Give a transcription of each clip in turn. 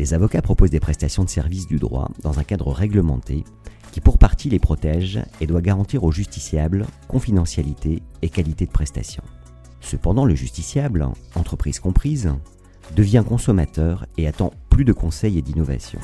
Les avocats proposent des prestations de services du droit dans un cadre réglementé qui pour partie les protège et doit garantir aux justiciables confidentialité et qualité de prestation. Cependant, le justiciable, entreprise comprise, devient consommateur et attend plus de conseils et d'innovation.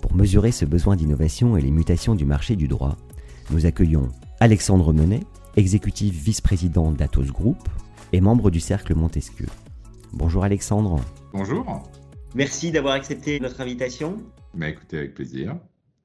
Pour mesurer ce besoin d'innovation et les mutations du marché du droit, nous accueillons Alexandre Menet, exécutif vice-président d'Atos Group et membre du Cercle Montesquieu. Bonjour Alexandre. Bonjour. Merci d'avoir accepté notre invitation. Bah, écoutez, avec plaisir.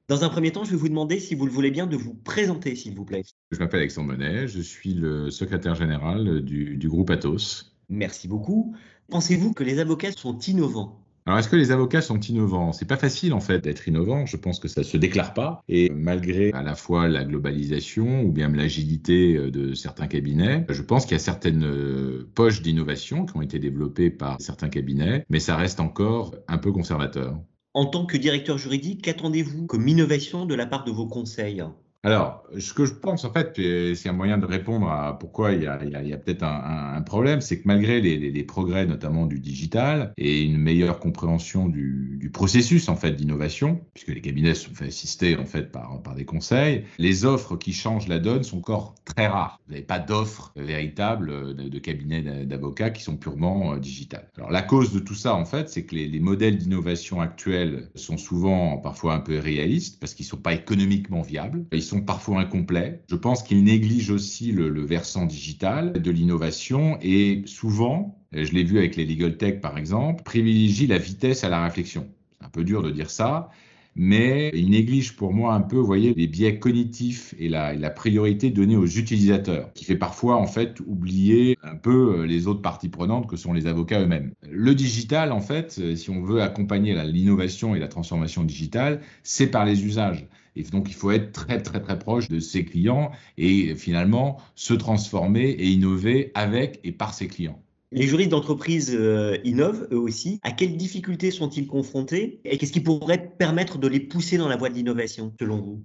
Dans un premier temps, je vais vous demander, si vous le voulez bien, de vous présenter, s'il vous plaît. Je m'appelle Alexandre Monet, je suis le secrétaire général du, du groupe Atos. Merci beaucoup. Pensez-vous que les avocats sont innovants? Alors, est-ce que les avocats sont innovants? C'est pas facile en fait d'être innovant. Je pense que ça se déclare pas. Et malgré à la fois la globalisation ou bien l'agilité euh, de certains cabinets, je pense qu'il y a certaines euh, poches d'innovation qui ont été développées par certains cabinets, mais ça reste encore un peu conservateur. En tant que directeur juridique, qu'attendez-vous comme innovation de la part de vos conseils? Alors, ce que je pense, en fait, c'est un moyen de répondre à pourquoi il y a, peut-être un, problème, c'est que malgré les, progrès, notamment du digital, et une meilleure compréhension du, processus, en fait, d'innovation, puisque les cabinets sont fait assister, en fait, par, des conseils, les offres qui changent la donne sont encore très rares. Vous n'avez pas d'offres véritables de, cabinets d'avocats qui sont purement euh, digitales. Alors, la cause de tout ça, en fait, c'est que les, les modèles d'innovation actuels sont souvent, parfois, un peu réalistes, parce qu'ils ne sont pas économiquement viables. Sont parfois incomplets. Je pense qu'ils négligent aussi le, versant digital de l'innovation et souvent, je l'ai vu avec les legal tech par exemple, privilégient la vitesse à la réflexion. C'est un peu dur de dire ça, mais il néglige pour moi un peu, vous voyez, les biais cognitifs et la, la, priorité donnée aux utilisateurs, qui fait parfois en fait oublier un peu euh, les autres parties prenantes que sont les avocats eux-mêmes. Le digital, en fait, euh, si on veut accompagner l'innovation et la transformation digitale, c'est par les usages. Et donc, il faut être très, très, très proche de ses clients et finalement se transformer et innover avec et par ses clients. Les juristes d'entreprise euh, innovent eux aussi. À quelles difficultés sont-ils confrontés et qu'est-ce qui pourrait permettre de les pousser dans la voie de l'innovation, selon vous?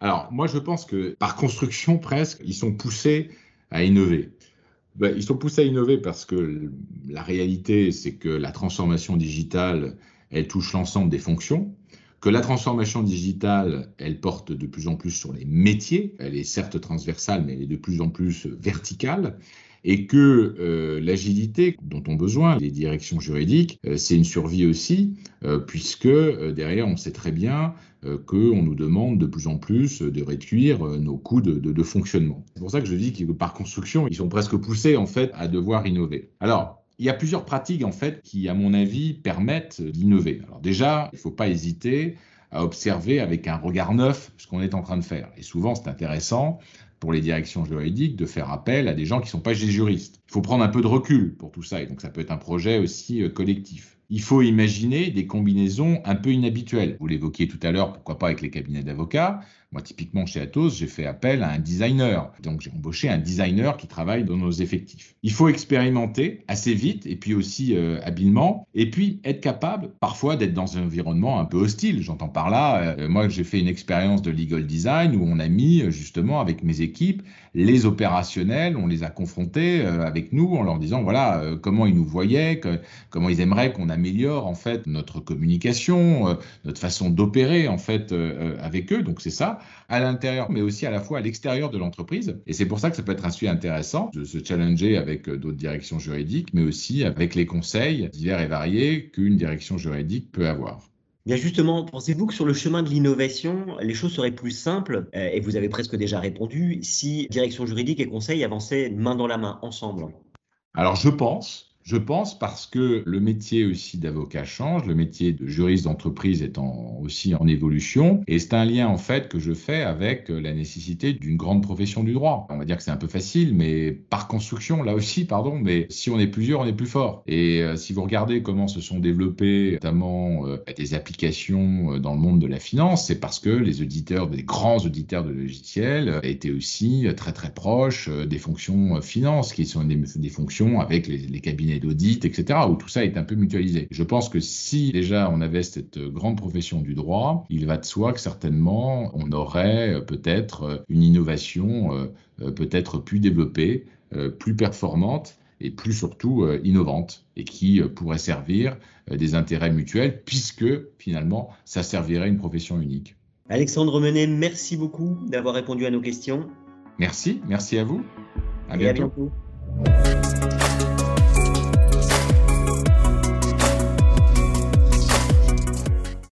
Alors, moi, je pense que par construction, presque, ils sont poussés à innover. Ben, ils sont poussés à innover parce que la réalité, c'est que la transformation digitale, elle touche l'ensemble des fonctions que la transformation digitale, elle porte de plus en plus sur les métiers. Elle est certes transversale, mais elle est de plus en plus verticale et que euh, l'agilité dont ont besoin les directions juridiques, euh, c'est une survie aussi, euh, puisque derrière, on sait très bien qu'on nous demande de plus en plus de réduire nos coûts de, fonctionnement. C'est pour ça que je dis que par construction, ils sont presque poussés en fait à devoir innover. Alors, il y a plusieurs pratiques en fait qui, à mon avis, permettent d'innover. Alors déjà, il ne faut pas hésiter à observer avec un regard neuf ce qu'on est en train de faire. Et souvent, c'est intéressant pour les directions juridiques de faire appel à des gens qui ne sont pas des juristes. Il faut prendre un peu de recul pour tout ça, et donc ça peut être un projet aussi euh, collectif. Il faut imaginer des combinaisons un peu inhabituelles. Vous l'évoquiez tout à l'heure, pourquoi pas avec les cabinets d'avocats. Moi, typiquement chez Atos, j'ai fait appel à un designer. Donc, j'ai embauché un designer qui travaille dans nos effectifs. Il faut expérimenter assez vite et puis aussi euh, habilement. Et puis, être capable parfois d'être dans un environnement un peu hostile. J'entends par là, euh, moi, j'ai fait une expérience de legal design où on a mis justement avec mes équipes les opérationnels, on les a confrontés euh, avec nous en leur disant voilà comment ils nous voyaient, comment ils aimeraient qu'on améliore en fait notre communication, notre façon d'opérer en fait avec eux. Donc, c'est ça à l'intérieur, mais aussi à la fois à l'extérieur de l'entreprise. Et c'est pour ça que ça peut être un sujet intéressant de se challenger avec euh, d'autres directions juridiques, mais aussi avec les conseils divers et variés qu'une direction juridique peut avoir. Bien justement, pensez-vous que sur le chemin de l'innovation, les choses seraient plus simples, euh, et vous avez presque déjà répondu, si direction juridique et conseil avançaient main dans la main, ensemble? Alors je pense, Je pense parce que le métier aussi d'avocat change, le métier de juriste d'entreprise étant aussi en évolution, et c'est un lien en fait que je fais avec la nécessité d'une grande profession du droit. On va dire que c'est un peu facile, mais par construction, là aussi, pardon, mais si on est plusieurs, on est plus fort. Et euh, si vous regardez comment se sont développées notamment euh, des applications euh, dans le monde de la finance, c'est parce que les auditeurs, des grands auditeurs de logiciels, étaient aussi très très proches des fonctions finance, qui sont des, fonctions avec les cabinets d'audit, etc., où tout ça est un peu mutualisé. Je pense que si déjà on avait cette grande profession du droit, il va de soi que certainement on aurait euh, peut-être euh, une innovation euh, peut-être plus développée, plus performante et plus surtout innovante et qui pourrait servir des intérêts mutuels puisque finalement ça servirait une profession unique. Alexandre Menet, merci beaucoup d'avoir répondu à nos questions. Merci, merci à vous. À bientôt. À bientôt.